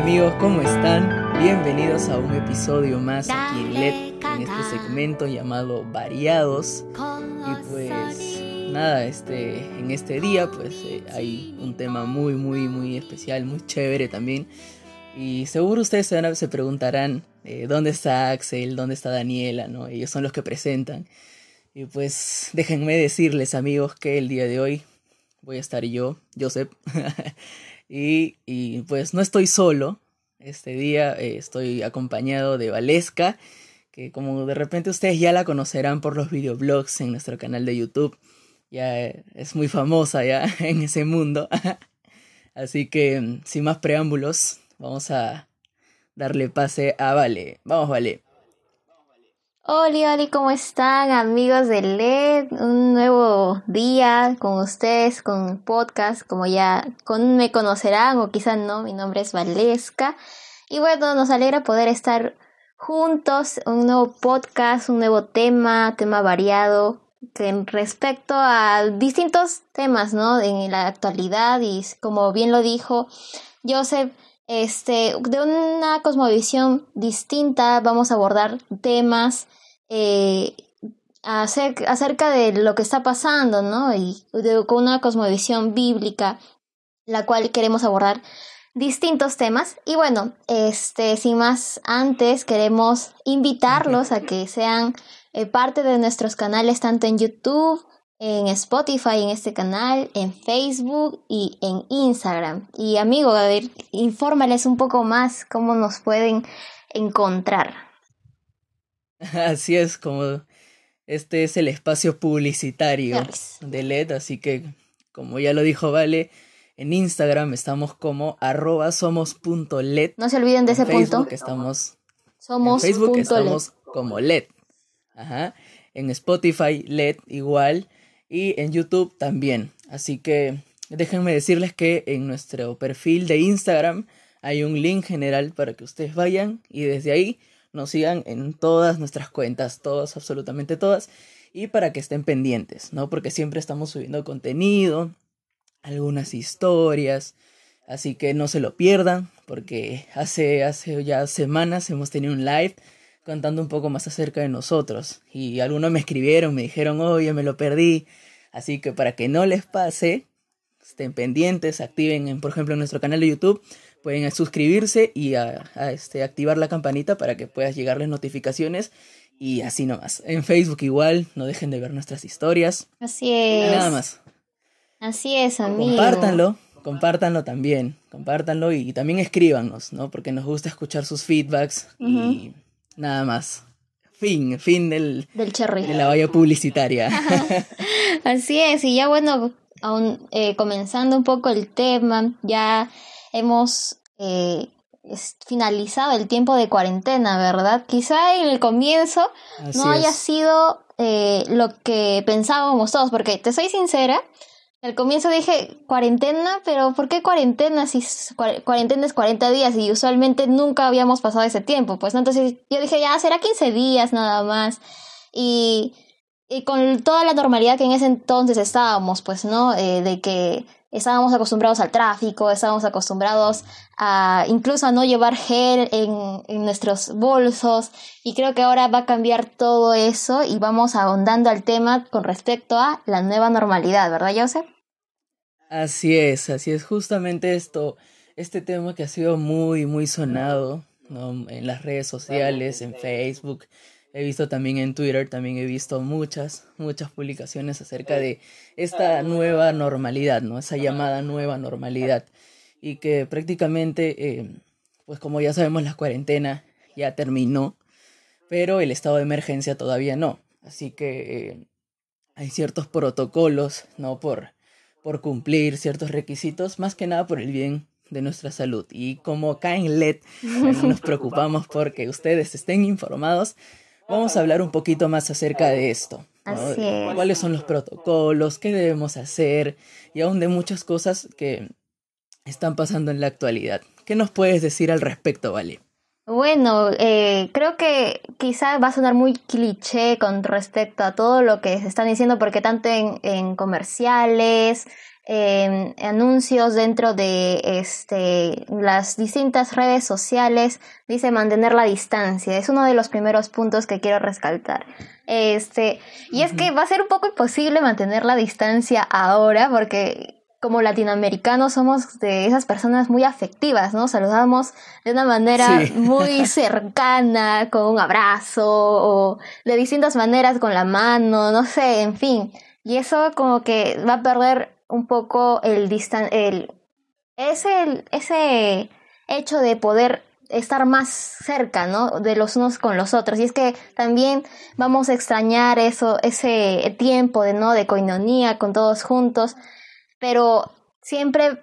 amigos? ¿Cómo están? Bienvenidos a un episodio más aquí en LED, en este segmento llamado Variados. Y pues nada, este, en este día pues eh, hay un tema muy, muy, muy especial, muy chévere también. Y seguro ustedes se, se preguntarán eh, dónde está Axel, dónde está Daniela, ¿no? Ellos son los que presentan. Y pues déjenme decirles amigos que el día de hoy voy a estar yo, Joseph. y, y, pues no estoy solo. Este día eh, estoy acompañado de Valesca, que como de repente ustedes ya la conocerán por los videoblogs en nuestro canal de YouTube. Ya es muy famosa ya en ese mundo. Así que sin más preámbulos, vamos a darle pase a Vale. Vamos, Vale. Hola, hola, ¿cómo están amigos de LED? Un nuevo día con ustedes, con podcast, como ya me conocerán o quizás no, mi nombre es Valesca. Y bueno, nos alegra poder estar juntos, un nuevo podcast, un nuevo tema, tema variado, que respecto a distintos temas, ¿no? En la actualidad y como bien lo dijo Joseph, este, de una cosmovisión distinta vamos a abordar temas eh, acerca, de lo que está pasando, ¿no? Y con una cosmovisión bíblica, la cual queremos abordar distintos temas. Y bueno, este, sin más antes, queremos invitarlos a que sean eh, parte de nuestros canales, tanto en YouTube, en Spotify, en este canal, en Facebook y en Instagram. Y amigo, a ver, infórmales un poco más cómo nos pueden encontrar. Así es, como este es el espacio publicitario de LED, así que como ya lo dijo Vale, en Instagram estamos como arroba somos.led. No se olviden de ese Facebook punto. Estamos, somos en Facebook estamos como LED. Ajá. En Spotify LED igual y en YouTube también. Así que déjenme decirles que en nuestro perfil de Instagram hay un link general para que ustedes vayan y desde ahí nos sigan en todas nuestras cuentas, todas, absolutamente todas, y para que estén pendientes, ¿no? Porque siempre estamos subiendo contenido, algunas historias, así que no se lo pierdan, porque hace, hace ya semanas hemos tenido un live contando un poco más acerca de nosotros, y algunos me escribieron, me dijeron, oye, me lo perdí, así que para que no les pase, estén pendientes, activen, por ejemplo, en nuestro canal de YouTube, pueden suscribirse y a, este, activar la campanita para que puedas llegarles notificaciones y así nomás. En Facebook igual, no dejen de ver nuestras historias. Así es. Nada más. Así es, amigo. Compártanlo, compártanlo también, compártanlo y, también escríbanos, ¿no? Porque nos gusta escuchar sus feedbacks y nada más. Fin, fin del, del cherry. De la valla publicitaria. Así es, y ya bueno, aún eh, comenzando un poco el tema, ya hemos eh, finalizado el tiempo de cuarentena, ¿verdad? Quizá en el comienzo no haya sido eh, lo que pensábamos todos, porque te soy sincera, al comienzo dije cuarentena, pero ¿por qué cuarentena si cuarentena es 40 días y usualmente nunca habíamos pasado ese tiempo? Pues entonces yo dije, ya será 15 días nada más. Y, y con toda la normalidad que en ese entonces estábamos, pues, ¿no? Eh, de que estábamos acostumbrados al tráfico, estábamos acostumbrados a incluso a no llevar gel en, en, nuestros bolsos y creo que ahora va a cambiar todo eso y vamos ahondando al tema con respecto a la nueva normalidad, ¿verdad, Joseph? Así es, así es justamente esto, este tema que ha sido muy, muy sonado ¿no? en las redes sociales, en Facebook, He visto también en Twitter, también he visto muchas, muchas publicaciones acerca de esta nueva normalidad, ¿no? Esa llamada nueva normalidad. Y que prácticamente, eh, pues como ya sabemos, la cuarentena ya terminó, pero el estado de emergencia todavía no. Así que eh, hay ciertos protocolos, ¿no? Por, por cumplir ciertos requisitos, más que nada por el bien de nuestra salud. Y como acá en LED nos preocupamos porque ustedes estén informados, vamos a hablar un poquito más acerca de esto. Así es. ¿Cuáles son los protocolos? ¿Qué debemos hacer? Y aún de muchas cosas que están pasando en la actualidad. ¿Qué nos puedes decir al respecto, Vale? Bueno, eh, creo que quizás va a sonar muy cliché con respecto a todo lo que se están diciendo, porque tanto en, en comerciales, em, anuncios dentro de este, las distintas redes sociales, dice mantener la distancia. Es uno de los primeros puntos que quiero rescatar. Este, y es que va a ser un poco imposible mantener la distancia ahora porque como latinoamericanos somos de esas personas muy afectivas, ¿no? Saludamos de una manera muy cercana, con un abrazo o de distintas maneras con la mano, no sé, en fin. Y eso como que va a perder un poco el distan el ese ese hecho de poder estar más cerca, ¿no? De los unos con los otros. Y es que también vamos a extrañar eso, ese tiempo de, ¿no? De coinonía con todos juntos pero siempre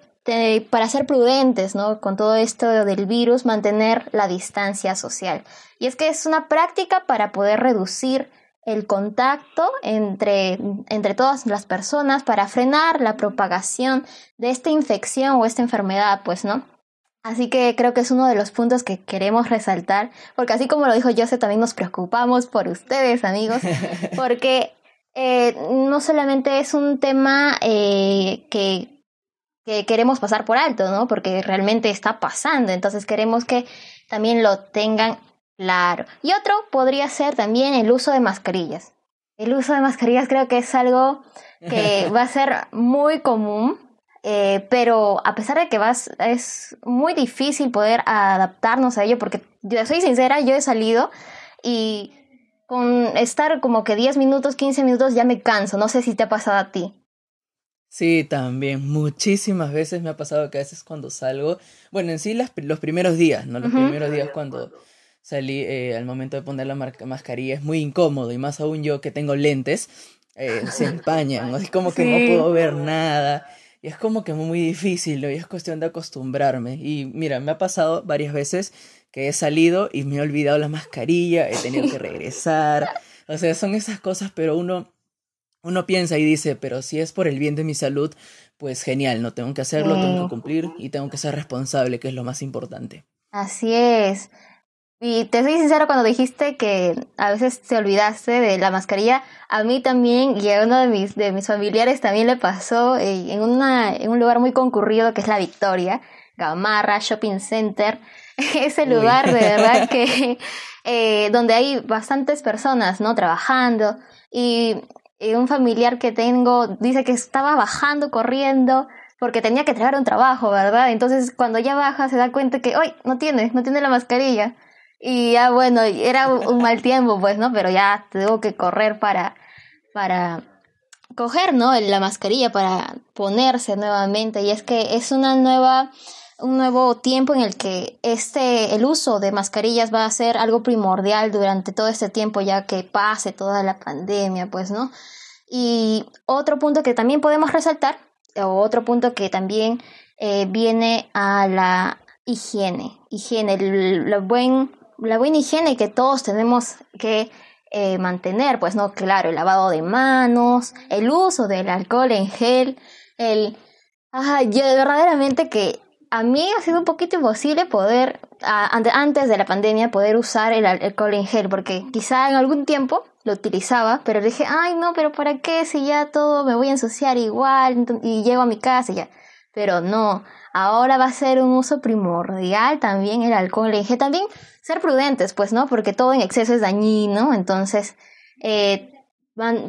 para ser prudentes, ¿no? Con todo esto del virus, mantener la distancia social. Y es que es una práctica para poder reducir el contacto entre, entre todas las personas para frenar la propagación de esta infección o esta enfermedad, pues, ¿no? Así que creo que es uno de los puntos que queremos resaltar, porque así como lo dijo José, también nos preocupamos por ustedes, amigos, porque eh, no solamente es un tema eh, que, que, queremos pasar por alto, ¿no? Porque realmente está pasando, entonces queremos que también lo tengan claro. Y otro podría ser también el uso de mascarillas. El uso de mascarillas creo que es algo que va a ser muy común, eh, pero a pesar de que vas, es muy difícil poder adaptarnos a ello, porque yo soy sincera, yo he salido y con estar como que 10 minutos, 15 minutos ya me canso. No sé si te ha pasado a ti. Sí, también. Muchísimas veces me ha pasado que a veces cuando salgo, bueno, en sí las, los primeros días, ¿no? Los primeros días cuando salí eh, al momento de poner la mascarilla es muy incómodo y más aún yo que tengo lentes, eh, se empañan, es como que no puedo ver nada. Y es como que muy difícil, ¿no? Y es cuestión de acostumbrarme. Y mira, me ha pasado varias veces que he salido y me he olvidado la mascarilla, he tenido que regresar. O sea, son esas cosas, pero uno, uno piensa y dice, pero si es por el bien de mi salud, pues genial, no tengo que hacerlo, tengo que cumplir y tengo que ser responsable, que es lo más importante. Así es. Y te soy sincero cuando dijiste que a veces te olvidaste de la mascarilla, a mí también y a uno de mis, de mis familiares también le pasó eh, en, una, en un lugar muy concurrido que es La Victoria, Gamarra Shopping Center. ese lugar de verdad que eh, donde hay bastantes personas, ¿no? Trabajando y, un familiar que tengo dice que estaba bajando, corriendo porque tenía que traer un trabajo, ¿verdad? Entonces cuando ya baja se da cuenta que, hoy no tiene, no tiene la mascarilla. Y ya bueno, era un mal tiempo, pues, ¿no? Pero ya tengo que correr para, para coger, ¿no? La mascarilla para ponerse nuevamente. Y es que es una nueva un nuevo tiempo en el que este, el uso de mascarillas va a ser algo primordial durante todo este tiempo ya que pase toda la pandemia, pues, ¿no? Y otro punto que también podemos resaltar, o otro punto que también eh, viene a la higiene, higiene, la, buen, la buena higiene que todos tenemos que eh, mantener, pues, ¿no? Claro, el lavado de manos, el uso del alcohol en gel, el... Ajá, yo verdaderamente que a mí ha sido un poquito imposible poder, antes de la pandemia, poder usar el alcohol en gel, porque quizá en algún tiempo lo utilizaba, pero dije, ay no, pero ¿para qué si ya todo me voy a ensuciar igual y llego a mi casa y ya? Pero no, ahora va a ser un uso primordial también el alcohol en gel. También ser prudentes, pues, ¿no? Porque todo en exceso es dañino, entonces, eh,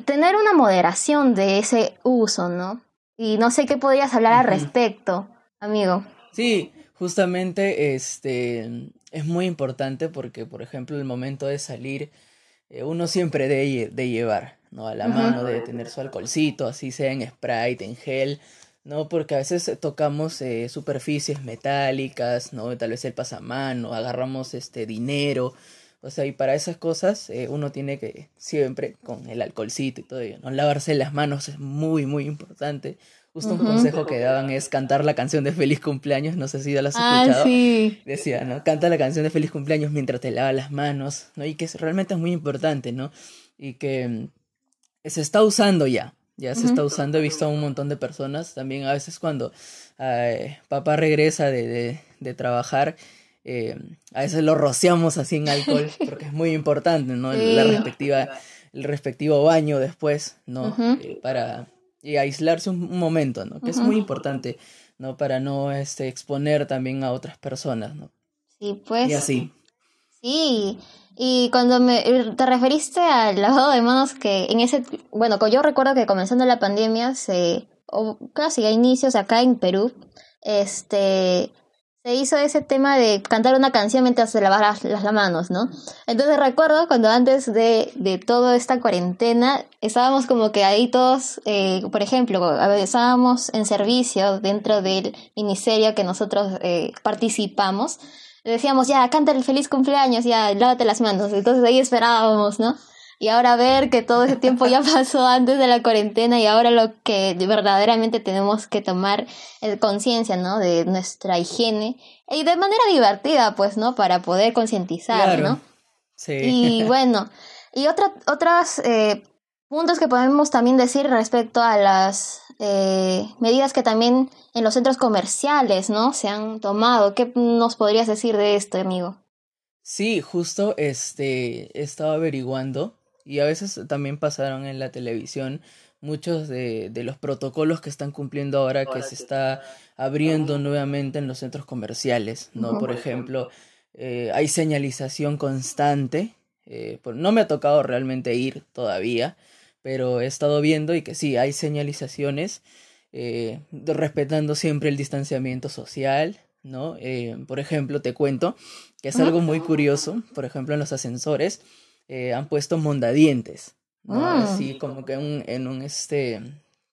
tener una moderación de ese uso, ¿no? Y no sé qué podrías hablar al respecto, amigo. Sí, justamente este es muy importante porque, por ejemplo, el momento de salir, eh, uno siempre debe de llevar, ¿no? A la mano, debe tener su alcoholcito, así sea en Sprite, en gel, ¿no? Porque a veces tocamos eh, superficies metálicas, ¿no? Tal vez el pasamano, agarramos este dinero, o sea, y para esas cosas eh, uno tiene que siempre con el alcoholcito y todo ello, ¿no? Lavarse las manos es muy, muy importante. Justo un consejo que daban es cantar la canción de feliz cumpleaños, no sé si ya la has ah, escuchado. sí. Decía, ¿no? Canta la canción de feliz cumpleaños mientras te lavas las manos, ¿no? Y que realmente es muy importante, ¿no? Y que mm, se está usando ya, ya se está usando, he visto a un montón de personas, también a veces cuando papá regresa de, de, trabajar, eh, a veces lo rociamos así en alcohol, porque es muy importante, ¿no? La respectiva, el respectivo baño después, ¿no? Eh, para y aislarse un, momento, ¿no? Que es muy importante, ¿no? Para no este, exponer también a otras personas, ¿no? Sí, pues. Y así. Sí, y cuando me, te referiste al lavado de manos que en ese, bueno, yo recuerdo que comenzando la pandemia se, o casi a inicios acá en Perú, este, se hizo ese tema de cantar una canción mientras se lavaba las, manos, ¿no? Entonces recuerdo cuando antes de, de toda esta cuarentena estábamos como que ahí todos, eh, por ejemplo, estábamos en servicio dentro del ministerio que nosotros eh, participamos, decíamos, ya, canta el feliz cumpleaños, ya, lávate las manos. Entonces ahí esperábamos, ¿no? Y ahora ver que todo ese tiempo ya pasó antes de la cuarentena y ahora lo que verdaderamente tenemos que tomar es conciencia, ¿no? De nuestra higiene y de manera divertida, pues, ¿no? Para poder concientizar, ¿no? Sí. Y bueno, y otra, otras eh, puntos que podemos también decir respecto a las eh, medidas que también en los centros comerciales, ¿no? Se han tomado. ¿Qué nos podrías decir de esto, amigo? Sí, justo este estaba averiguando y a veces también pasaron en la televisión muchos de, de los protocolos que están cumpliendo ahora que se está abriendo nuevamente en los centros comerciales, ¿no? Por ejemplo, eh, hay señalización constante. Eh, no me ha tocado realmente ir todavía, pero he estado viendo y que sí, hay señalizaciones eh, respetando siempre el distanciamiento social, ¿no? Eh, por ejemplo, te cuento que es algo muy curioso, por ejemplo, en los ascensores eh, han puesto mondadientes, ¿no? Ah. Así como que en un, este,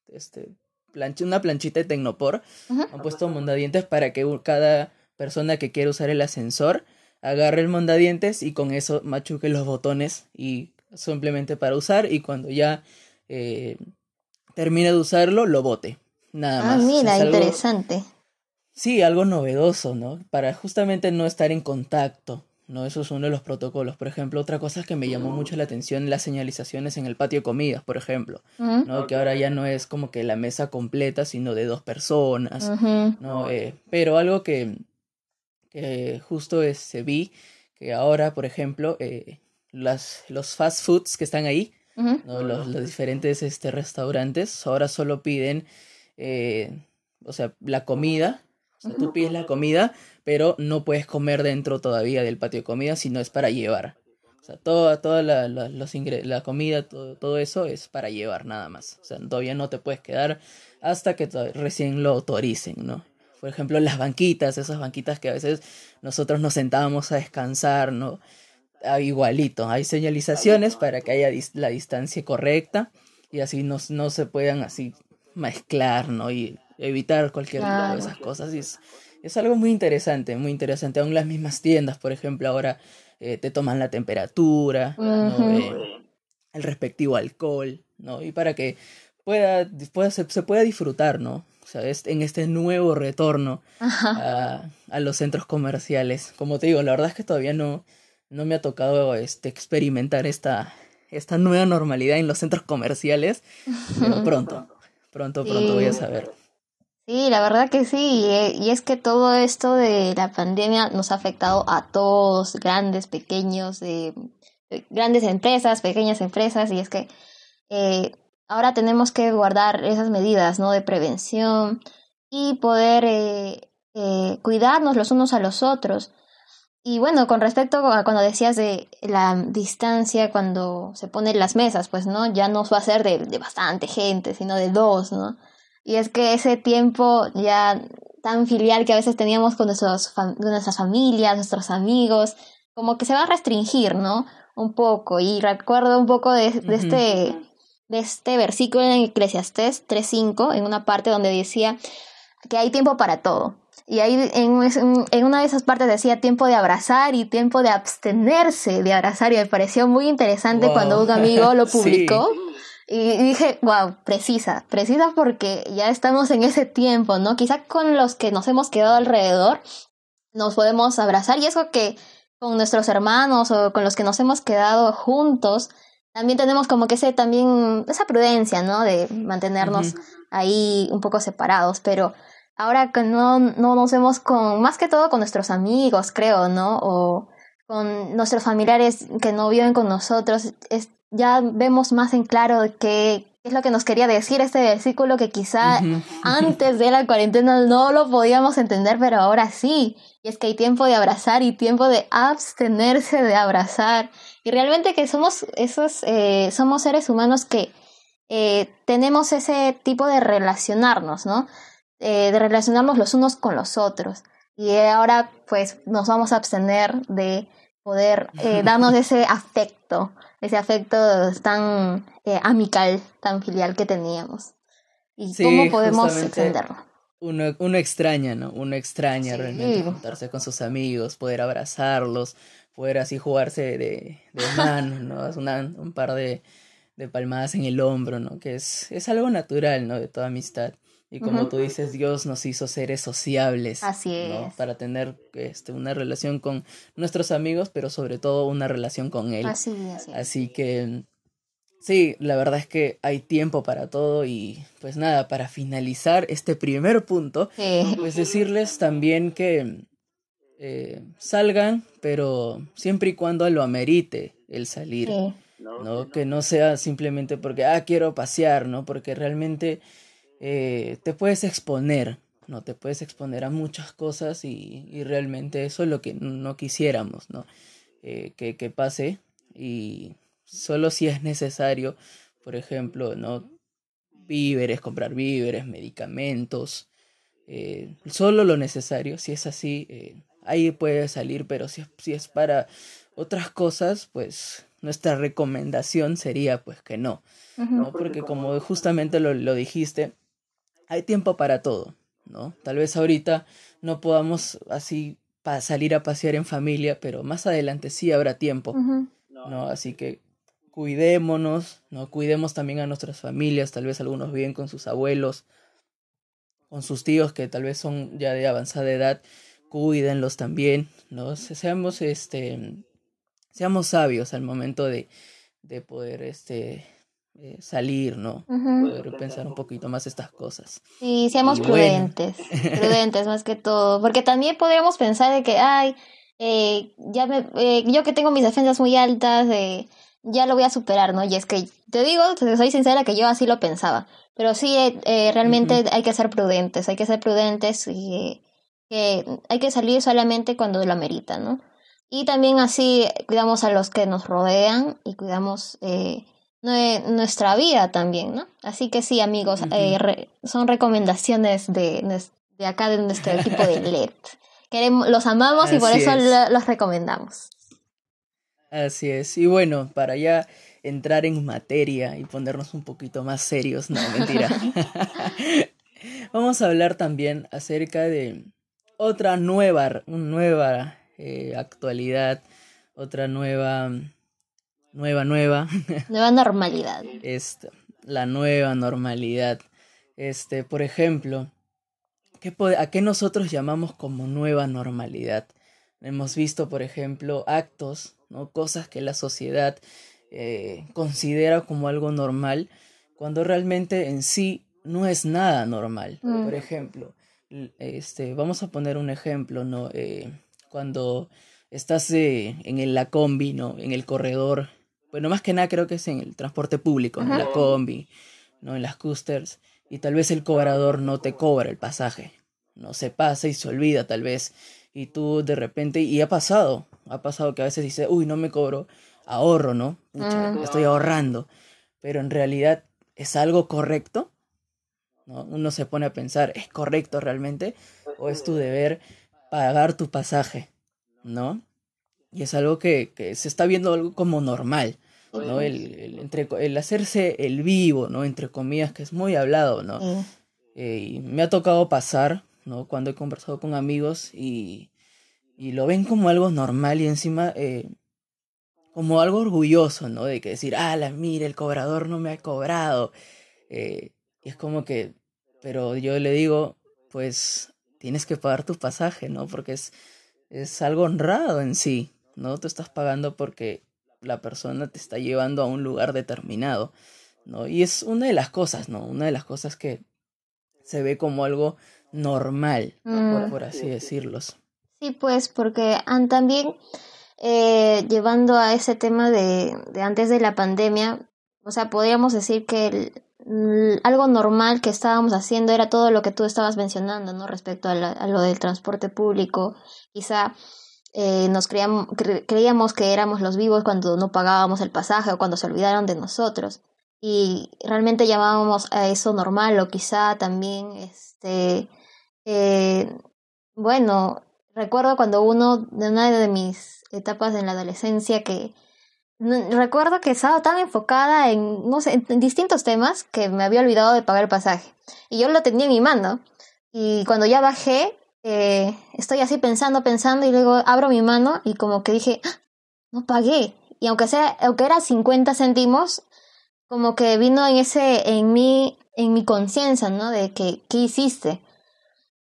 este, una planchita de Tecnopor, han puesto mondadientes para que cada persona que quiera usar el ascensor agarre el mondadientes y con eso machuque los botones y simplemente para usar y cuando ya eh, termine de usarlo, lo bote. Nada ah, más. Ah, mira, interesante. Sí, algo novedoso, ¿no? Para justamente no estar en contacto, ¿no? Eso es uno de los protocolos. Por ejemplo, otra cosa que me llamó mucho la atención, las señalizaciones en el patio de comidas, por ejemplo, ¿no? Que ahora ya no es como que la mesa completa, sino de dos personas, ¿no? Eh, pero algo que, que justo se vi, que ahora, por ejemplo, eh, las, los fast foods que están ahí, ¿no? los, los, diferentes este, restaurantes, ahora solo piden, eh, o sea, la comida, o sea, tú pides la comida, pero no puedes comer dentro todavía del patio de comida, sino es para llevar. O sea, toda, toda la, la, los la comida, todo, todo eso es para llevar nada más. O sea, todavía no te puedes quedar hasta que recién lo autoricen, ¿no? Por ejemplo, las banquitas, esas banquitas que a veces nosotros nos sentábamos a descansar, ¿no? Ah, igualito, hay señalizaciones para que haya la distancia correcta y así no, no se puedan así mezclar, ¿no? Y evitar cualquier de esas cosas. Y es, es, algo muy interesante, muy interesante. Aún las mismas tiendas, por ejemplo, ahora eh, te toman la temperatura, eh, el respectivo alcohol, ¿no? Y para que pueda, pueda se, pueda disfrutar, ¿no? O sea, en este nuevo retorno a, a, los centros comerciales. Como te digo, la verdad es que todavía no, no me ha tocado este, experimentar esta, esta nueva normalidad en los centros comerciales, pero pronto, pronto, pronto voy a saber. Sí, la verdad que sí, y es que todo esto de la pandemia nos ha afectado a todos, grandes, pequeños, de, grandes empresas, pequeñas empresas, y es que eh, ahora tenemos que guardar esas medidas, ¿no? De prevención y poder eh, eh, cuidarnos los unos a los otros. Y bueno, con respecto a cuando decías de la distancia cuando se ponen las mesas, pues no, ya no va a ser de, de bastante gente, sino de dos, ¿no? Y es que ese tiempo ya tan filial que a veces teníamos con nuestros nuestras familias, nuestros amigos, como que se va a restringir, ¿no? Un poco. Y recuerdo un poco de, de este, de este versículo en Eclesiastés 3.5, en una parte donde decía que hay tiempo para todo. Y ahí en, en, una de esas partes decía tiempo de abrazar y tiempo de abstenerse de abrazar y me pareció muy interesante cuando un amigo lo publicó. Y dije, wow, precisa, precisa porque ya estamos en ese tiempo, ¿no? Quizá con los que nos hemos quedado alrededor nos podemos abrazar y eso que con nuestros hermanos o con los que nos hemos quedado juntos, también tenemos como que ese también esa prudencia, ¿no? De mantenernos ahí un poco separados, pero ahora que no, no nos vemos con, más que todo con nuestros amigos, creo, ¿no? O con nuestros familiares que no viven con nosotros, es, ya vemos más en claro qué, es lo que nos quería decir este versículo que quizá antes de la cuarentena no lo podíamos entender, pero ahora sí. Y es que hay tiempo de abrazar y tiempo de abstenerse de abrazar. Y realmente que somos esos, eh, somos seres humanos que eh, tenemos ese tipo de relacionarnos, ¿no? Eh, de relacionarnos los unos con los otros. Y ahora pues nos vamos a abstener de poder darnos ese afecto ese afecto tan eh, amical, tan filial que teníamos. ¿Y cómo podemos extenderlo? Uno, uno, extraña, ¿no? Uno extraña realmente juntarse con sus amigos, poder abrazarlos, poder así jugarse de, de manos, ¿no? un par de, de palmadas en el hombro, ¿no? Que es, es algo natural, ¿no? De toda amistad. Y como tú dices, Dios nos hizo seres sociables. Así es. Para tener este, una relación con nuestros amigos, pero sobre todo una relación con Él. Así, así. Así que, sí, la verdad es que hay tiempo para todo y pues nada, para finalizar este primer punto, pues decirles también que eh, salgan, pero siempre y cuando lo amerite el salir. ¿no? Que no sea simplemente porque, ah, quiero pasear, ¿no? Porque realmente eh, te puedes exponer, ¿no? Te puedes exponer a muchas cosas y, y realmente eso es lo que no quisiéramos, ¿no? Eh, que, que, pase y solo si es necesario, por ejemplo, ¿no? Víveres, comprar víveres, medicamentos, eh, solo lo necesario, si es así, ahí puede salir, pero si es, si es para otras cosas, pues nuestra recomendación sería pues que no, ¿no? Porque como justamente lo, lo dijiste, hay tiempo para todo, ¿no? Tal vez ahorita no podamos así salir a pasear en familia, pero más adelante sí habrá tiempo, ¿no? Así que cuidémonos, ¿no? Cuidemos también a nuestras familias, tal vez algunos viven con sus abuelos, con sus tíos que tal vez son ya de avanzada edad, cuídenlos también, ¿no? Seamos, este, seamos sabios al momento de, de poder, este, eh, salir, ¿no? Poder pensar un poquito más estas cosas. Sí, seamos prudentes, prudentes más que todo, porque también podríamos pensar de que, ay, eh, ya me, eh, yo que tengo mis defensas muy altas, ya lo voy a superar, ¿no? Y es que te digo, soy sincera que yo así lo pensaba, pero sí, realmente hay que ser prudentes, hay que ser prudentes y hay que salir solamente cuando lo amerita, ¿no? Y también así cuidamos a los que nos rodean y cuidamos nuestra vida también, ¿no? Así que sí, amigos, eh, son recomendaciones de, de, acá de nuestro equipo de LED. Queremos, los amamos y por eso los recomendamos. Así es. Y bueno, para ya entrar en materia y ponernos un poquito más serios, no, mentira. Vamos a hablar también acerca de otra nueva, nueva eh, actualidad, otra nueva nueva, nueva. Nueva normalidad. Esta, la nueva normalidad. Este, por ejemplo, ¿qué ¿a qué nosotros llamamos como nueva normalidad? Hemos visto, por ejemplo, actos, ¿no? cosas que la sociedad eh, considera como algo normal, cuando realmente en sí no es nada normal. Mm. Por ejemplo, este, vamos a poner un ejemplo, ¿no? Eh, cuando estás eh, en la combi, ¿no? En el corredor bueno, más que nada creo que es en el transporte público, en la combi, ¿no? En las coasters. Y tal vez el cobrador no te cobra el pasaje. No se pasa y se olvida tal vez. Y tú de repente, y ha pasado, ha pasado que a veces dices, uy, no me cobro, ahorro, ¿no? estoy ahorrando. Pero en realidad, ¿es algo correcto? ¿No? Uno se pone a pensar, ¿es correcto realmente? ¿O es tu deber pagar tu pasaje? ¿No? Y es algo que, que se está viendo algo como normal. ¿No? El, el, entre, el hacerse el vivo, ¿no? Entre comillas, que es muy hablado, ¿no? Eh, y me ha tocado pasar, ¿no? Cuando he conversado con amigos y, y lo ven como algo normal y encima eh, como algo orgulloso, ¿no? De que decir, ah, la mira, el cobrador no me ha cobrado. Eh, y es como que, pero yo le digo, pues tienes que pagar tu pasaje, ¿no? Porque es, es algo honrado en sí, ¿no? Tú estás pagando porque la persona te está llevando a un lugar determinado, ¿no? Y es una de las cosas, ¿no? Una de las cosas que se ve como algo normal, mm. por, así decirlo. Sí, pues porque han también eh, llevando a ese tema de, de, antes de la pandemia, o sea, podríamos decir que algo normal que estábamos haciendo era todo lo que tú estabas mencionando, ¿no? Respecto a, lo del transporte público. Quizá eh, nos creíamos, creíamos que éramos los vivos cuando no pagábamos el pasaje o cuando se olvidaron de nosotros. Y realmente llamábamos a eso normal o quizá también, este, eh, bueno, recuerdo cuando uno, de una de mis etapas en la adolescencia que recuerdo que estaba tan enfocada en, no sé, en distintos temas que me había olvidado de pagar el pasaje. Y yo lo tenía en mi mano. Y cuando ya bajé, eh, estoy así pensando, pensando, y luego abro mi mano y como que dije, ¡Ah! no pagué. Y aunque sea, aunque era 50 céntimos, como que vino en ese, en mi, en mi conciencia, ¿no? De que, ¿qué hiciste?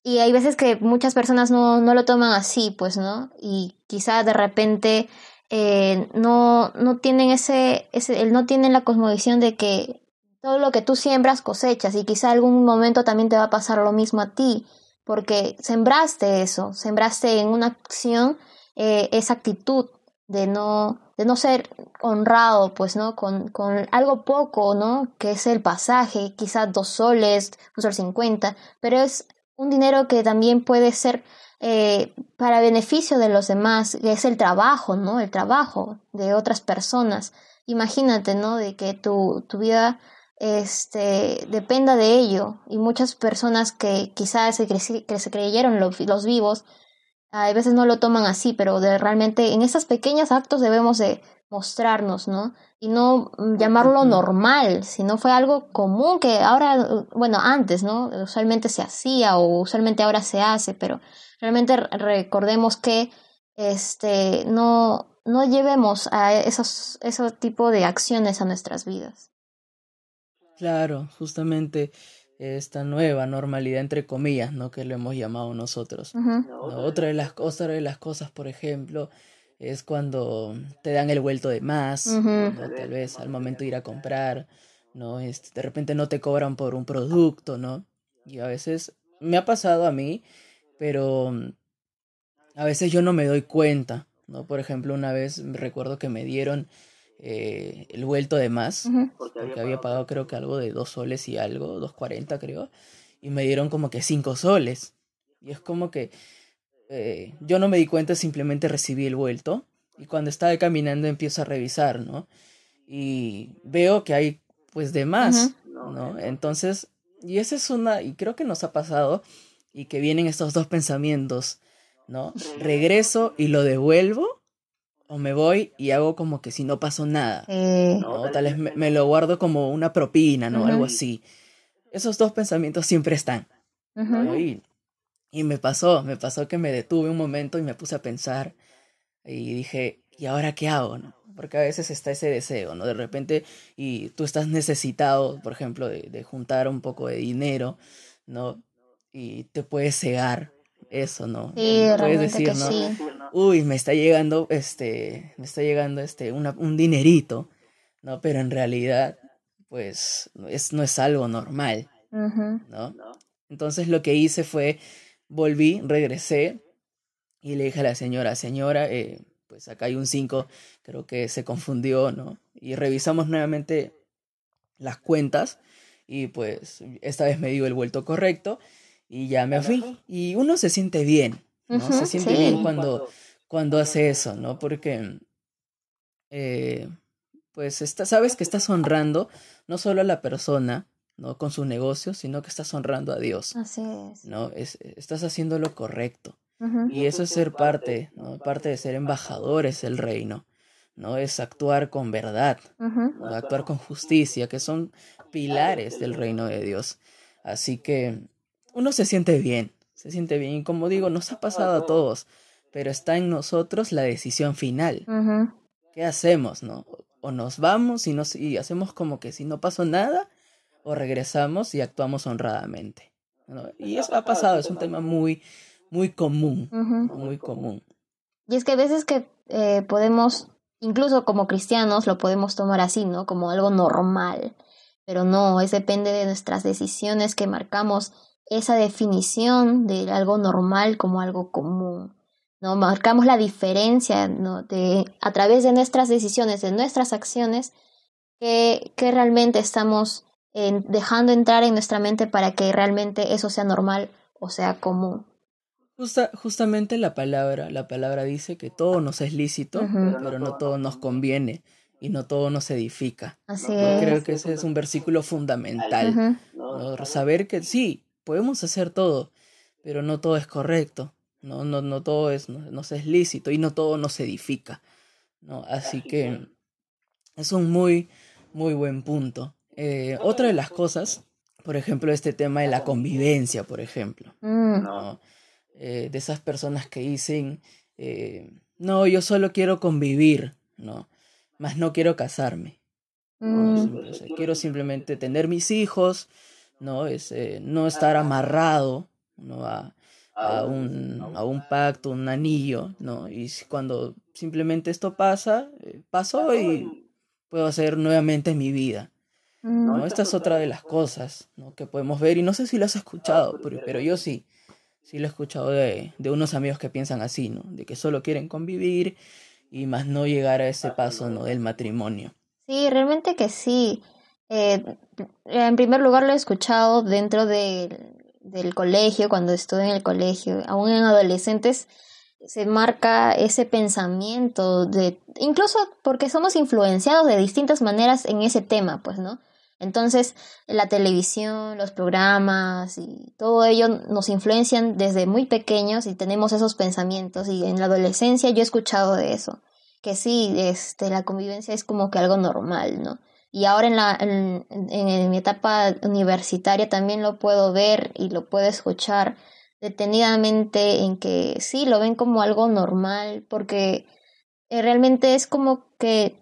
Y hay veces que muchas personas no, no lo toman así, pues, ¿no? Y quizá de repente eh, no, no tienen ese, ese, no tienen la cosmovisión de que todo lo que tú siembras cosechas y quizá algún momento también te va a pasar lo mismo a ti, porque sembraste eso, sembraste en una acción eh, esa actitud de no, de no ser honrado, pues, ¿no? Con, con algo poco, ¿no? Que es el pasaje, quizás dos soles, un sol cincuenta, pero es un dinero que también puede ser eh, para beneficio de los demás, es el trabajo, ¿no? El trabajo de otras personas. Imagínate, ¿no? De que tu, tu vida este, dependa de ello. Y muchas personas que quizás se, que se creyeron los, los vivos, a veces no lo toman así, pero de, realmente en esos pequeños actos debemos de mostrarnos, ¿no? Y no llamarlo normal, sino fue algo común que ahora, bueno, antes, ¿no? Usualmente se hacía o usualmente ahora se hace, pero realmente recordemos que este no no llevemos a esos ese tipo de acciones a nuestras vidas. Claro, justamente esta nueva normalidad entre comillas, ¿no? que lo hemos llamado nosotros. otra de las otra de las cosas, por ejemplo, es cuando te dan el vuelto de más, tal vez al momento de ir a comprar, ¿no? Este, de repente no te cobran por un producto, ¿no? Y a veces me ha pasado a mí pero mm, a veces yo no me doy cuenta, ¿no? Por ejemplo, una vez recuerdo que me dieron eh, el vuelto de más, porque había pagado creo que algo de dos soles y algo, dos cuarenta creo, y me dieron como que cinco soles. Y es como que eh, yo no me di cuenta, simplemente recibí el vuelto, y cuando estaba caminando empiezo a revisar, ¿no? Y veo que hay pues de más, ¿no? Entonces, y esa es una, y creo que nos ha pasado, y que vienen estos dos pensamientos, ¿no? Regreso y lo devuelvo o me voy y hago como que si no pasó nada, ¿no? Tal vez me, lo guardo como una propina, ¿no? Algo así. Esos dos pensamientos siempre están. y, y, me pasó, me pasó que me detuve un momento y me puse a pensar y dije, ¿y ahora qué hago? ¿no? Porque a veces está ese deseo, ¿no? De repente, y tú estás necesitado, por ejemplo, de, de juntar un poco de dinero, ¿no? y te puedes cegar eso, ¿no? Sí, puedes decir, ¿no? Uy, me está llegando, este, me está llegando, este, una, un dinerito, ¿no? Pero en realidad, pues, es, no es algo normal, ¿no? Entonces lo que hice fue, volví, regresé y le dije a la señora, señora, eh, pues acá hay un 5, creo que se confundió, ¿no? Y revisamos nuevamente las cuentas y pues esta vez me dio el vuelto correcto y ya me fui. Y uno se siente bien, ¿no? se siente bien cuando, cuando hace eso, ¿no? Porque, eh, pues, está, sabes que estás honrando no solo a la persona, ¿no? Con su negocio, sino que estás honrando a Dios. Así es. ¿No? Es, estás haciendo lo correcto. Y eso es ser parte, ¿no? Parte de ser embajadores del reino. ¿no? Es actuar con verdad, actuar con justicia, que son pilares del reino de Dios. Así que uno se siente bien, se siente bien. Y como digo, nos ha pasado a todos, pero está en nosotros la decisión final. ¿Qué hacemos, no? O nos vamos y, nos, y hacemos como que si no pasó nada, o regresamos y actuamos honradamente. Y eso ha pasado, es un tema muy, muy común, muy común. Y es que a veces que eh, podemos, incluso como cristianos, lo podemos tomar así, ¿no? Como algo normal. Pero no, es depende de nuestras decisiones que marcamos esa definición de algo normal como algo común. ¿no? Marcamos la diferencia ¿no? de, a través de nuestras decisiones, de nuestras acciones, que, que realmente estamos dejando entrar en nuestra mente para que realmente eso sea normal o sea común. Justa, justamente la palabra, la palabra dice que todo nos es lícito, pero no todo nos conviene y no todo nos edifica. Así es. Creo que ese es un versículo fundamental. Saber que sí, podemos hacer todo, pero no todo es correcto. No, no, no todo es, no, es lícito y no todo nos edifica. ¿no? Así que es un muy, muy buen punto. Eh, otra de las cosas, por ejemplo, este tema de la convivencia, por ejemplo. Mm. ¿no? Eh, de esas personas que dicen, eh, no, yo solo quiero convivir, ¿no? Más no quiero casarme. Mm. quiero simplemente tener mis hijos, ¿no? Es, no estar amarrado, ¿no? A, a un, a un pacto, un anillo, ¿no? Y cuando simplemente esto pasa, eh, pasó y puedo hacer nuevamente mi vida. ¿no? Esta es otra de las cosas ¿no? que podemos ver y no sé si lo has escuchado, pero, pero yo sí, sí lo he escuchado de, de, unos amigos que piensan así, ¿no? De que solo quieren convivir y más no llegar a ese paso, ¿no? Del matrimonio. Sí, realmente que sí. Eh, en primer lugar lo he escuchado dentro de del colegio, cuando estuve en el colegio, aún en adolescentes, se marca ese pensamiento de, incluso porque somos influenciados de distintas maneras en ese tema, pues, ¿no? Entonces, la televisión, los programas y todo ello nos influencian desde muy pequeños y tenemos esos pensamientos y en la adolescencia yo he escuchado de eso, que sí, este, la convivencia es como que algo normal, ¿no? Y ahora en, la, en, mi etapa universitaria también lo puedo ver y lo puedo escuchar detenidamente en que sí, lo ven como algo normal, porque eh, realmente es como que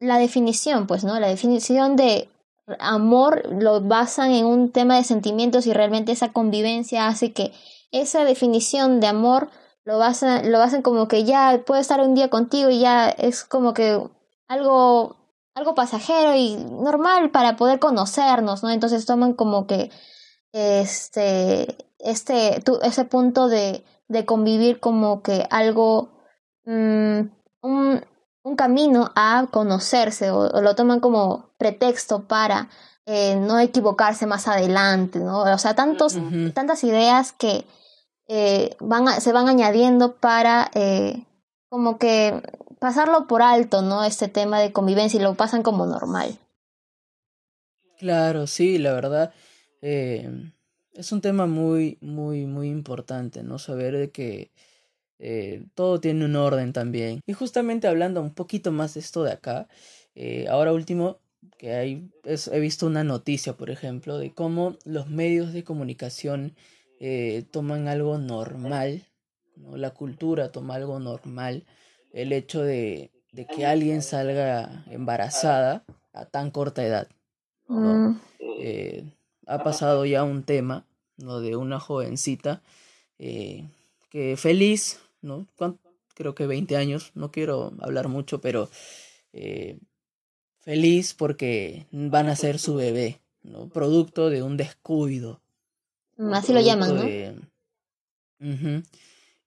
la definición, pues, ¿no? La definición de amor lo basan en un tema de sentimientos y realmente esa convivencia hace que esa definición de amor lo basan, lo basan como que ya puede estar un día contigo y ya es como que algo algo pasajero y normal para poder conocernos, ¿no? Entonces toman como que este, este, ese punto de, de convivir como que algo, mm, un, un, camino a conocerse o, lo toman como pretexto para eh, no equivocarse más adelante, ¿no? O sea, tantos, tantas ideas que eh, van se van añadiendo para eh, como que pasarlo por alto, ¿no? Este tema de convivencia y lo pasan como normal. Claro, sí, la verdad. Eh, es un tema muy, muy, muy importante, ¿no? Saber de que eh, todo tiene un orden también. Y justamente hablando un poquito más de esto de acá, eh, ahora último, que hay, he visto una noticia, por ejemplo, de cómo los medios de comunicación toman algo normal, ¿no? La cultura toma algo normal el hecho de, de que alguien salga embarazada a tan corta edad. Mm. Eh, ha pasado ya un tema ¿no? de una jovencita eh, que feliz, ¿no? creo que 20 años, no quiero hablar mucho, pero eh, feliz porque van a ser su bebé, ¿no? producto de un descuido. Así lo llaman, ¿no?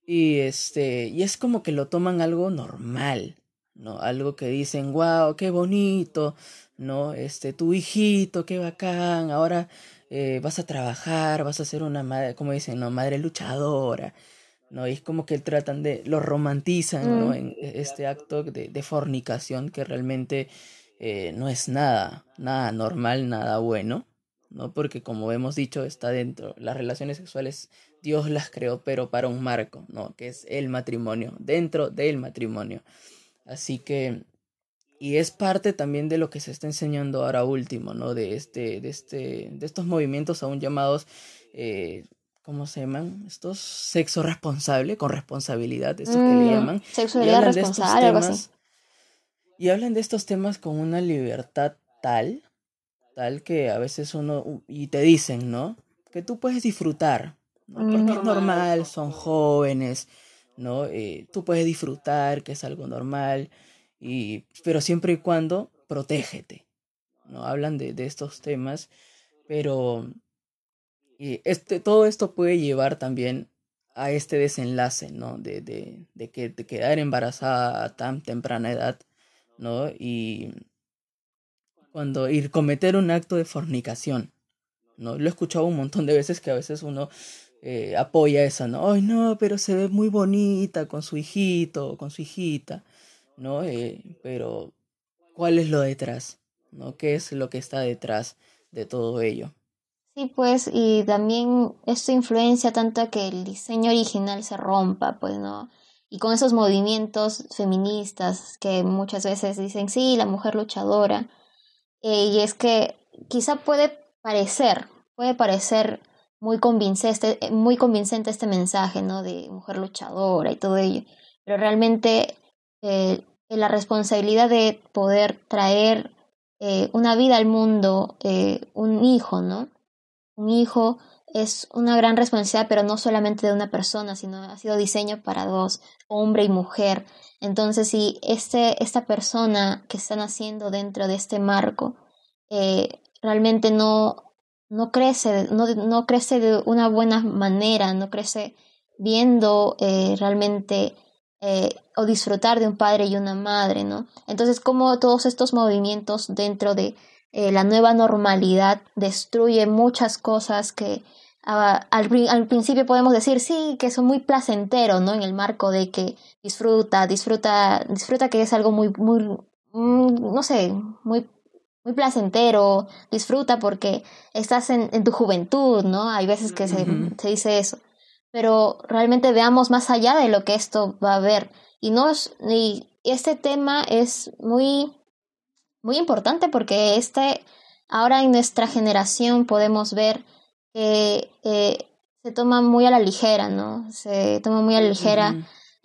Y este, y es como que lo toman algo normal, ¿no? Algo que dicen, wow, qué bonito, ¿no? Este, tu hijito, qué bacán, ahora eh, vas a trabajar, vas a ser una madre, como dicen, ¿no? Madre luchadora, ¿no? Y es como que tratan de, lo romantizan, ¿no? Mm. En este acto de, de fornicación que realmente eh, no es nada, nada normal, nada bueno, ¿no? Porque como hemos dicho, está dentro, las relaciones sexuales Dios las creó, pero para un marco, ¿no? Que es el matrimonio, dentro del matrimonio. Así que, y es parte también de lo que se está enseñando ahora último, ¿no? De este, de este, de estos movimientos aún llamados, eh, ¿cómo se llaman? Estos sexo responsable, con responsabilidad, estos que le mm, llaman. Sexualidad responsable, algo así. Y hablan de estos temas con una libertad tal, tal que a veces uno, y te dicen, ¿no? Que tú puedes disfrutar, porque es normal, son jóvenes, ¿no? Eh, tú puedes disfrutar, que es algo normal, y, pero siempre y cuando protégete, ¿no? Hablan de, de estos temas, pero y este, todo esto puede llevar también a este desenlace, ¿no? De, de, de, que, de quedar embarazada a tan temprana edad, ¿no? Y cuando ir cometer un acto de fornicación. ¿no? Lo he escuchado un montón de veces que a veces uno eh, apoya esa, ¿no? Ay, no, pero se ve muy bonita con su hijito, con su hijita, ¿no? Eh, pero, ¿cuál es lo detrás? ¿No? ¿Qué es lo que está detrás de todo ello? Sí, pues, y también esto influencia tanto a que el diseño original se rompa, pues, ¿no? Y con esos movimientos feministas que muchas veces dicen, sí, la mujer luchadora, eh, y es que quizá puede parecer, puede parecer muy convincente, muy convincente este mensaje, ¿no? De mujer luchadora y todo ello, pero realmente eh, la responsabilidad de poder traer eh, una vida al mundo, un hijo, ¿no? Un hijo es una gran responsabilidad, pero no solamente de una persona, sino ha sido diseño para dos, hombre y mujer. Entonces, si este, esta persona que está naciendo dentro de este marco eh, realmente no, no crece, no, no, crece de una buena manera, no crece viendo eh, realmente eh, o disfrutar de un padre y una madre, ¿no? Entonces, como todos estos movimientos dentro de eh, la nueva normalidad destruye muchas cosas que ah, al, al, principio podemos decir sí, que son muy placenteros, ¿no? En el marco de que disfruta, disfruta, disfruta que es algo muy, muy, mm, no sé, muy muy placentero, disfruta porque estás en, en tu juventud, ¿no? Hay veces que se, se, dice eso. Pero realmente veamos más allá de lo que esto va a haber. Y, no y este tema es muy muy importante porque este, ahora en nuestra generación podemos ver que eh, se toma muy a la ligera, ¿no? Se toma muy a la ligera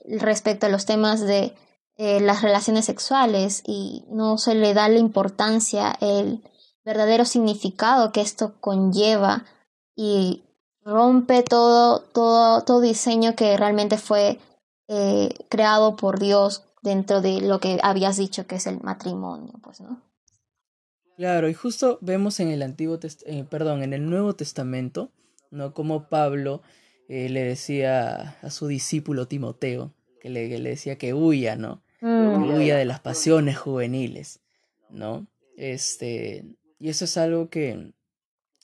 respecto a los temas de eh, las relaciones sexuales y no se le da la importancia, el verdadero significado que esto conlleva y rompe todo, todo, todo diseño que realmente fue eh, creado por Dios dentro de lo que habías dicho que es el matrimonio, pues, ¿no? Claro, y justo vemos en el Antiguo eh, perdón, en el Nuevo Testamento, ¿no? Como Pablo le decía a su discípulo Timoteo, que le, le decía que huya, ¿no? Que mm. huya de las pasiones juveniles, ¿no? Este, y eso es algo que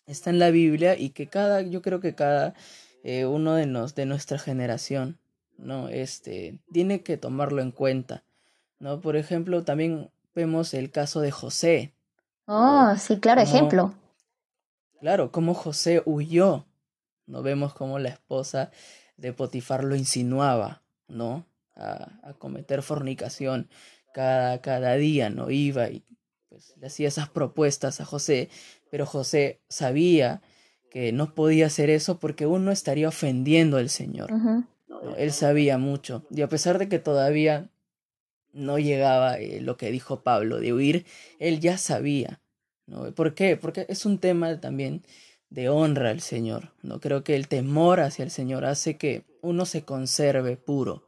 está en la Biblia y que cada, yo creo que cada eh, uno de, nos, de nuestra generación ¿no? Este, tiene que tomarlo en cuenta, ¿no? Por ejemplo, también vemos el caso de José. Oh, sí, claro, ejemplo. Claro, cómo José huyó. No vemos cómo la esposa de Potifar lo insinuaba, ¿no? A, a cometer fornicación cada, cada día, ¿no? Iba y pues, le hacía esas propuestas a José, pero José sabía que no podía hacer eso porque uno estaría ofendiendo al Señor. Él sabía mucho. Y a pesar de que todavía no llegaba eh, lo que dijo Pablo de huir, él ya sabía. ¿no? ¿Por qué? Porque es un tema también de honra al Señor. ¿no? Creo que el temor hacia el Señor hace que uno se conserve puro,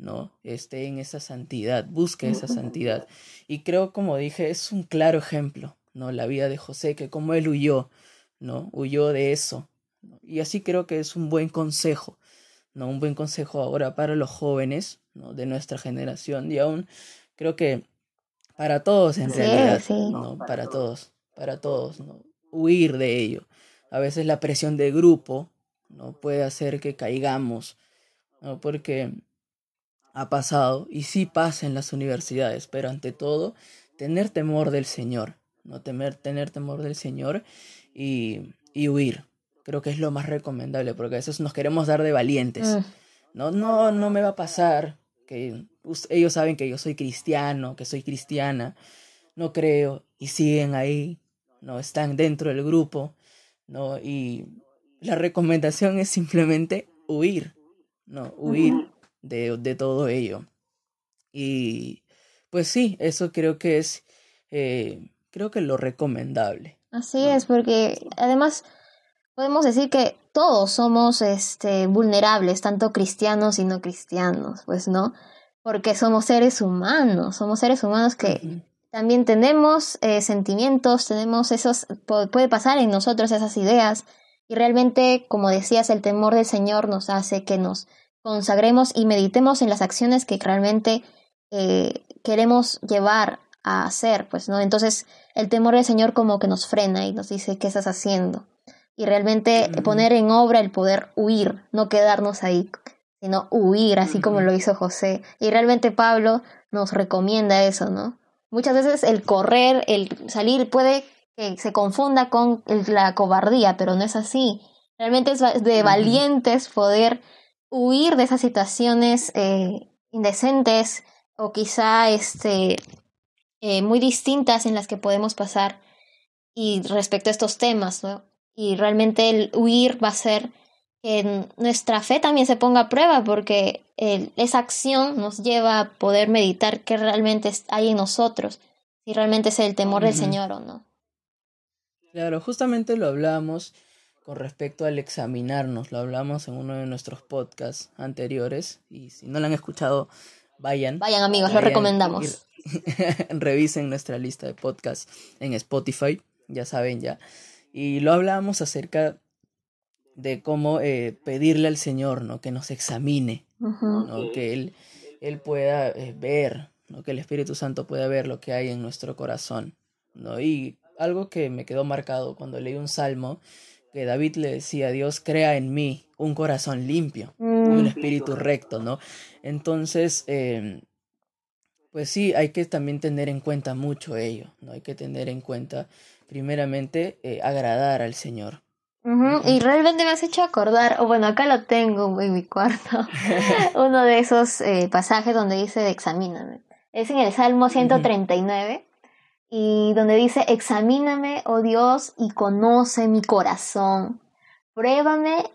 ¿no? Esté en esa santidad, busque esa santidad. Y creo, como dije, es un claro ejemplo, ¿no? La vida de José, que como él huyó, ¿no? Huyó de eso. Y así creo que es un buen consejo ¿no? Un buen consejo ahora para los jóvenes ¿no? de nuestra generación y aún creo que para todos en realidad, ¿no? Para todos, para todos, ¿no? Huir de ello. A veces la presión de grupo no puede hacer que caigamos, ¿no? Porque ha pasado y sí pasa en las universidades, pero ante todo tener temor del Señor, no temer, tener temor del Señor y, y huir, creo que es lo más recomendable, porque a veces nos queremos dar de valientes. Mm. No, no, no me va a pasar, que ellos saben que yo soy cristiano, que soy cristiana, no creo, y siguen ahí, no están dentro del grupo, ¿no? Y la recomendación es simplemente huir, ¿no? Huir de, de todo ello. Y pues sí, eso creo que es, eh, creo que lo recomendable. Así es, porque además podemos decir que todos somos este, vulnerables, tanto cristianos y no cristianos, pues no, porque somos seres humanos, somos seres humanos que también tenemos eh, sentimientos, tenemos esos, puede pasar en nosotros esas ideas y realmente, como decías, el temor del Señor nos hace que nos consagremos y meditemos en las acciones que realmente eh, queremos llevar a hacer, pues, ¿no? Entonces, el temor del Señor como que nos frena y nos dice, ¿qué estás haciendo? Y realmente poner en obra el poder huir, no quedarnos ahí, sino huir, así como lo hizo José. Y realmente Pablo nos recomienda eso, ¿no? Muchas veces el correr, el salir puede que se confunda con la cobardía, pero no es así. Realmente es de valientes poder huir de esas situaciones eh, indecentes o quizá este, eh, muy distintas en las que podemos pasar y respecto a estos temas, ¿no? Y realmente el huir va a ser que nuestra fe también se ponga a prueba porque esa acción nos lleva a poder meditar qué realmente hay en nosotros, si realmente es el temor del Señor o no. Claro, justamente lo hablamos con respecto al examinarnos, lo hablamos en uno de nuestros podcasts anteriores y si no lo han escuchado, vayan. Vayan amigos, lo recomendamos. revisen nuestra lista de podcasts en Spotify, ya saben ya. Y lo hablamos acerca de cómo eh, pedirle al Señor, ¿no? Que nos examine, ¿no? Que Él, él pueda eh, ver, ¿no? Que el Espíritu Santo pueda ver lo que hay en nuestro corazón, ¿no? Y algo que me quedó marcado cuando leí un salmo, que David le decía, Dios crea en mí un corazón limpio y un mm. espíritu recto, ¿no? Entonces, em, pues sí, hay que también tener en cuenta mucho ello, ¿no? Hay que tener en cuenta, primeramente, eh, agradar al Señor. Y realmente me has hecho acordar, o bueno, acá lo tengo en mi cuarto, uno de esos eh, pasajes donde dice examíname. Es en el Salmo 139 y donde dice, examíname, oh Dios, y conoce mi corazón. Pruébame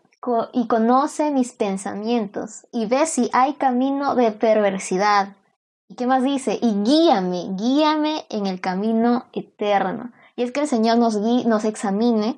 y conoce mis pensamientos y ve si hay camino de perversidad. ¿Y qué más dice? Y guíame, guíame en el camino eterno. Y es que el Señor nos, nos examine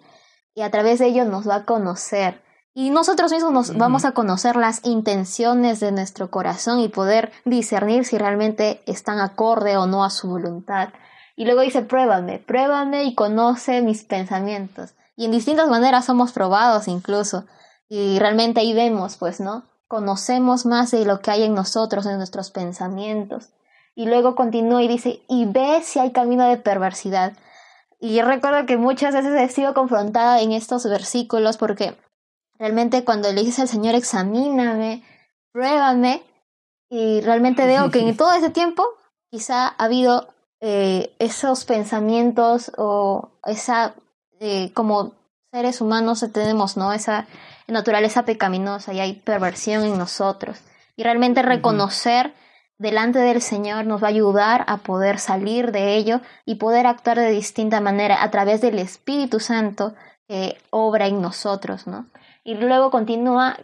y a través de ello nos va a conocer. Y nosotros mismos nos vamos a conocer las intenciones de nuestro corazón y poder discernir si realmente están acorde o no a su voluntad. Y luego dice, pruébame, pruébame y conoce mis pensamientos. Y en distintas maneras somos probados incluso. Y realmente ahí vemos, pues, ¿no? Conocemos más de lo que hay en nosotros, en nuestros pensamientos. Y luego continúa y dice, y ve si hay camino de perversidad. Y yo recuerdo que muchas veces he sido confrontada en estos versículos porque realmente cuando le dices al Señor, examíname, pruébame, y realmente veo que en todo ese tiempo quizá ha habido eh, esos pensamientos o esa, eh, como seres humanos tenemos, ¿no? Esa naturaleza pecaminosa y hay perversión en nosotros. Y realmente reconocer delante del Señor nos va a ayudar a poder salir de ello y poder actuar de distinta manera a través del Espíritu Santo que obra en nosotros, ¿no? Y luego continúa,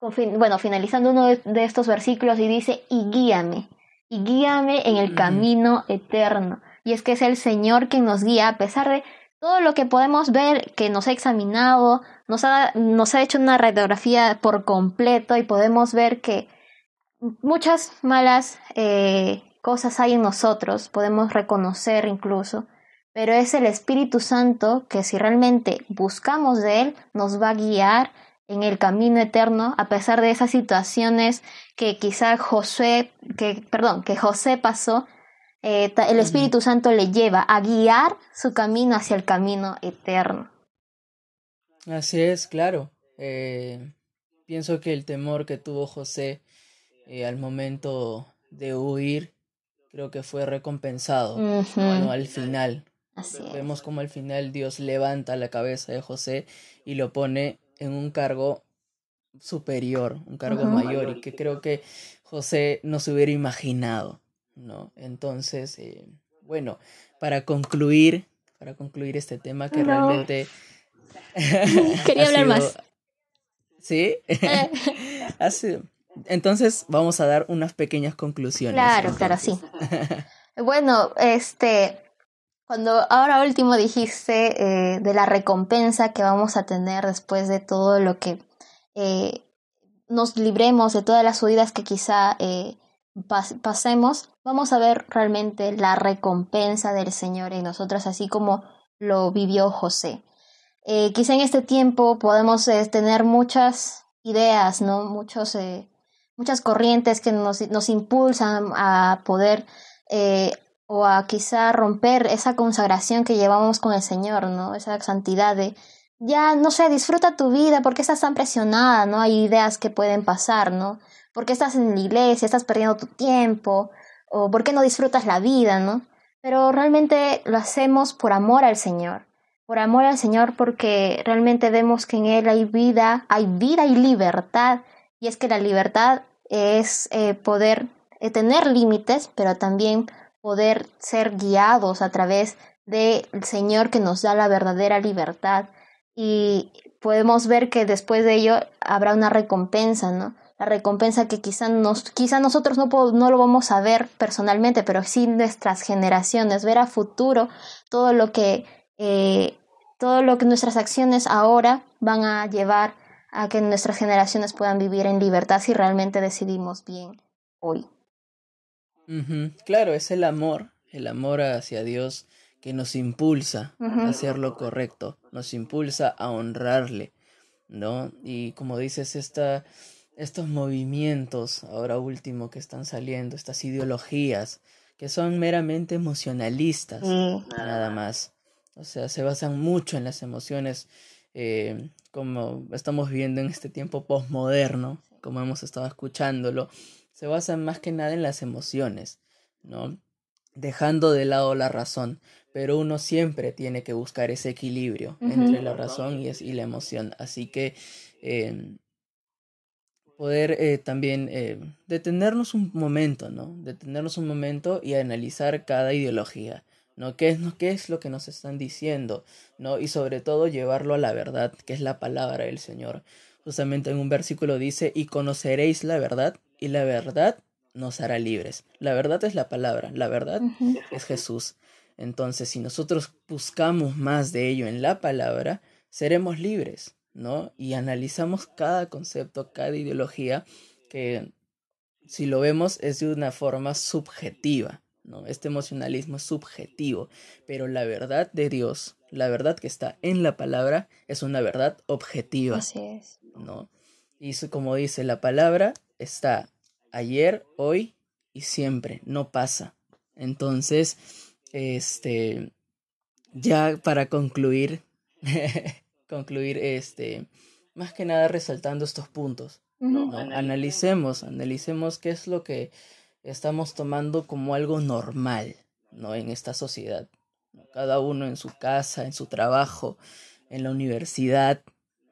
bueno, finalizando uno de estos versículos y dice, y guíame y guíame en el camino eterno. Y es que es el Señor quien nos guía, a pesar de todo lo que podemos ver, que nos ha examinado, nos ha, nos ha hecho una radiografía por completo y podemos ver que muchas malas eh, cosas hay en nosotros, podemos reconocer incluso, pero es el Espíritu Santo que si realmente buscamos de Él, nos va a guiar en el camino eterno a pesar de esas situaciones que quizá José, que, perdón, que José pasó, eh, el Espíritu Santo le lleva a guiar su camino hacia el camino eterno. Así es, claro. Eh, pienso que el temor que tuvo José eh, al momento de huir, creo que fue recompensado al final. Vemos como al final Dios levanta la cabeza de José y lo pone en un cargo superior, un cargo mayor, y que creo que José no se hubiera imaginado, ¿no? Entonces, eh, bueno, para concluir, para concluir este tema que realmente... Quería hablar más. ¿Sí? Eh. Entonces vamos a dar unas pequeñas conclusiones. Claro, claro, sí. bueno, este, cuando ahora último dijiste eh, de la recompensa que vamos a tener después de todo lo que eh, nos libremos de todas las huidas que quizá eh, pasemos, vamos a ver realmente la recompensa del Señor en nosotros, así como lo vivió José. quizá en este tiempo podemos tener muchas ideas, ¿no? Muchos, muchas corrientes que nos, nos impulsan a poder o a quizá romper esa consagración que llevamos con el Señor, ¿no? Esa santidad de, ya, no sé, disfruta tu vida, porque estás tan presionada, no? Hay ideas que pueden pasar, ¿no? ¿Por qué estás en la iglesia? ¿Estás perdiendo tu tiempo? ¿O por qué no disfrutas la vida, no? Pero realmente lo hacemos por amor al Señor. Por amor al Señor porque realmente vemos que en Él hay vida, hay vida y libertad. Y es que la libertad es eh, poder eh, tener límites, pero también poder ser guiados a través del Señor que nos da la verdadera libertad. Y podemos ver que después de ello habrá una recompensa, ¿no? La recompensa que quizá, nos, quizá nosotros no, no lo vamos a ver personalmente, pero sí nuestras generaciones, ver a futuro todo lo que, eh, todo lo que nuestras acciones ahora van a llevar a que nuestras generaciones puedan vivir en libertad si realmente decidimos bien hoy. Claro, es el amor, el amor hacia Dios que nos impulsa a hacer lo correcto, nos impulsa a honrarle, ¿no? Y como dices, esta, estos movimientos, ahora último que están saliendo, estas ideologías, que son meramente emocionalistas, nada más. O sea, se basan mucho en las emociones, eh, como estamos viendo en este tiempo postmoderno, como hemos estado escuchándolo se basan más que nada en las emociones, ¿no? Dejando de lado la razón, pero uno siempre tiene que buscar ese equilibrio entre la razón y, y, la emoción. Así que em, poder eh, también eh, detenernos un momento, ¿no? Detenernos un momento y analizar cada ideología, ¿no? ¿Qué es, ¿Qué es lo que nos están diciendo, ¿no? Y sobre todo llevarlo a la verdad, que es la palabra del Señor. Justamente en un versículo dice, y conoceréis la verdad y la verdad nos hará libres. La verdad es la palabra, la verdad es Jesús. Entonces, si nosotros buscamos más de ello en la palabra, seremos libres, ¿no? Y analizamos cada concepto, cada ideología, que si lo vemos es de una forma subjetiva, ¿no? Este emocionalismo es subjetivo, pero la verdad de Dios, la verdad que está en la palabra, es una verdad objetiva. Así es. ¿No? Y como dice la palabra, está ayer, hoy y siempre, no pasa. Entonces, este, ya para concluir, concluir, este, más que nada resaltando estos puntos. Analicemos, analicemos qué es lo que estamos tomando como algo normal, ¿no? En esta sociedad. Cada uno en su casa, en su trabajo, en la universidad,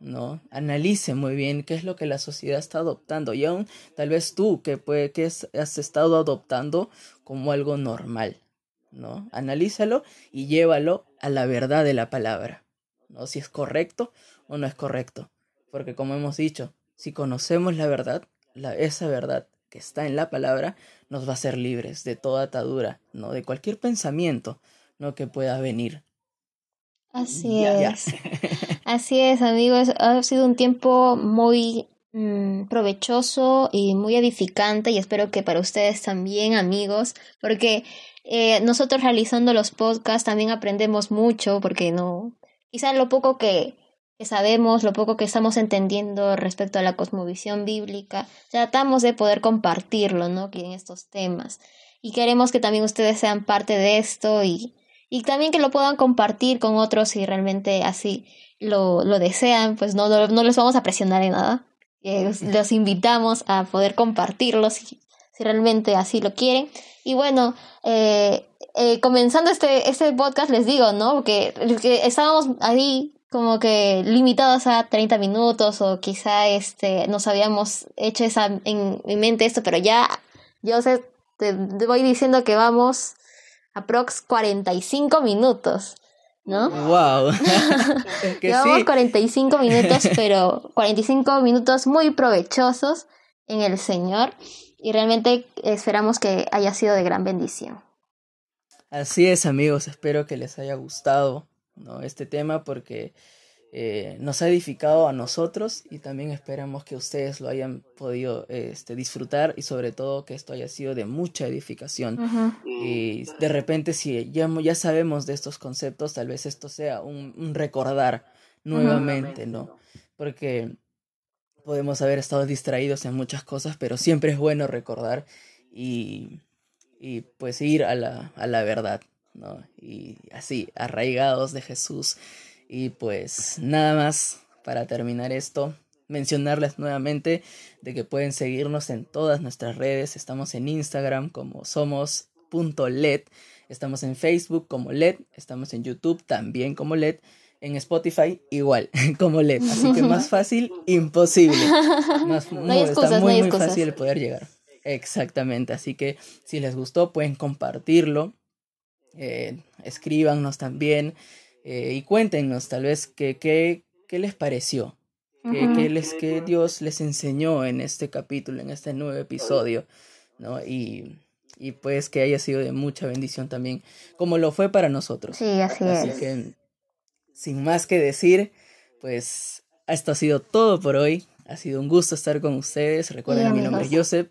¿no? Analice muy bien qué es lo que la sociedad está adoptando y aún tal vez tú que, puede, que has estado adoptando como algo normal, ¿no? Analízalo y llévalo a la verdad de la palabra, ¿no? Si es correcto o no es correcto, porque como hemos dicho, si conocemos la verdad, la, esa verdad que está en la palabra nos va a hacer libres de toda atadura, ¿no? De cualquier pensamiento, ¿no? Que pueda venir, Así es. Así es, amigos. Ha sido un tiempo muy mm, provechoso y muy edificante y espero que para ustedes también, amigos, porque eh, nosotros realizando los podcasts también aprendemos mucho porque no, quizás lo poco que, sabemos, lo poco que estamos entendiendo respecto a la cosmovisión bíblica, tratamos de poder compartirlo, ¿no? En estos temas. Y queremos que también ustedes sean parte de esto y y también que lo puedan compartir con otros si realmente así lo, lo desean, pues no, no, les vamos a presionar en nada. Eh, los invitamos a poder compartirlos si, si, realmente así lo quieren. Y bueno, eh, eh, comenzando este, este podcast les digo, ¿no? Que, que estábamos ahí como que limitados a 30 minutos o quizá este nos habíamos hecho esa en mi mente esto, pero ya yo sé, te voy diciendo que vamos aprox 45 minutos, ¿no? ¡Wow! Llevamos 45 minutos, pero 45 minutos muy provechosos en el Señor y realmente esperamos que haya sido de gran bendición. Así es, amigos, espero que les haya gustado ¿no? este tema porque eh, nos ha edificado a nosotros y también esperamos que ustedes lo hayan podido este, disfrutar y sobre todo que esto haya sido de mucha edificación. Y de repente si ya, ya sabemos de estos conceptos, tal vez esto sea un, recordar nuevamente, ¿no? Porque podemos haber estado distraídos en muchas cosas, pero siempre es bueno recordar y y pues ir a la, a la verdad, ¿no? Y así, arraigados de Jesús. Y pues nada más para terminar esto, mencionarles nuevamente de que pueden seguirnos en todas nuestras redes. Estamos en Instagram como somos.led, estamos en Facebook como LED, estamos en YouTube también como LED, en Spotify igual como LED. Así que más fácil, imposible. Más, no hay excusas, está muy, no hay muy fácil poder llegar. Exactamente, así que si les gustó pueden compartirlo, eh, escríbanos también eh, y cuéntenos tal vez qué, qué les pareció, qué, les, qué Dios les enseñó en este capítulo, en este nuevo episodio, ¿no? Y, y pues que haya sido de mucha bendición también, como lo fue para nosotros. Sí, así, así que, sin más que decir, pues esto ha sido todo por hoy. Ha sido un gusto estar con ustedes. Recuerden, mi nombre es Joseph.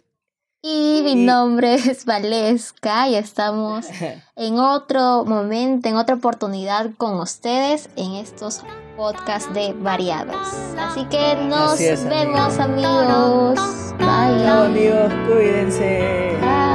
Y mi nombre es Valesca y estamos en otro momento, en otra oportunidad con ustedes en estos podcasts de variados. Así que nos vemos amigos. Bye. Chao amigos, cuídense. Bye.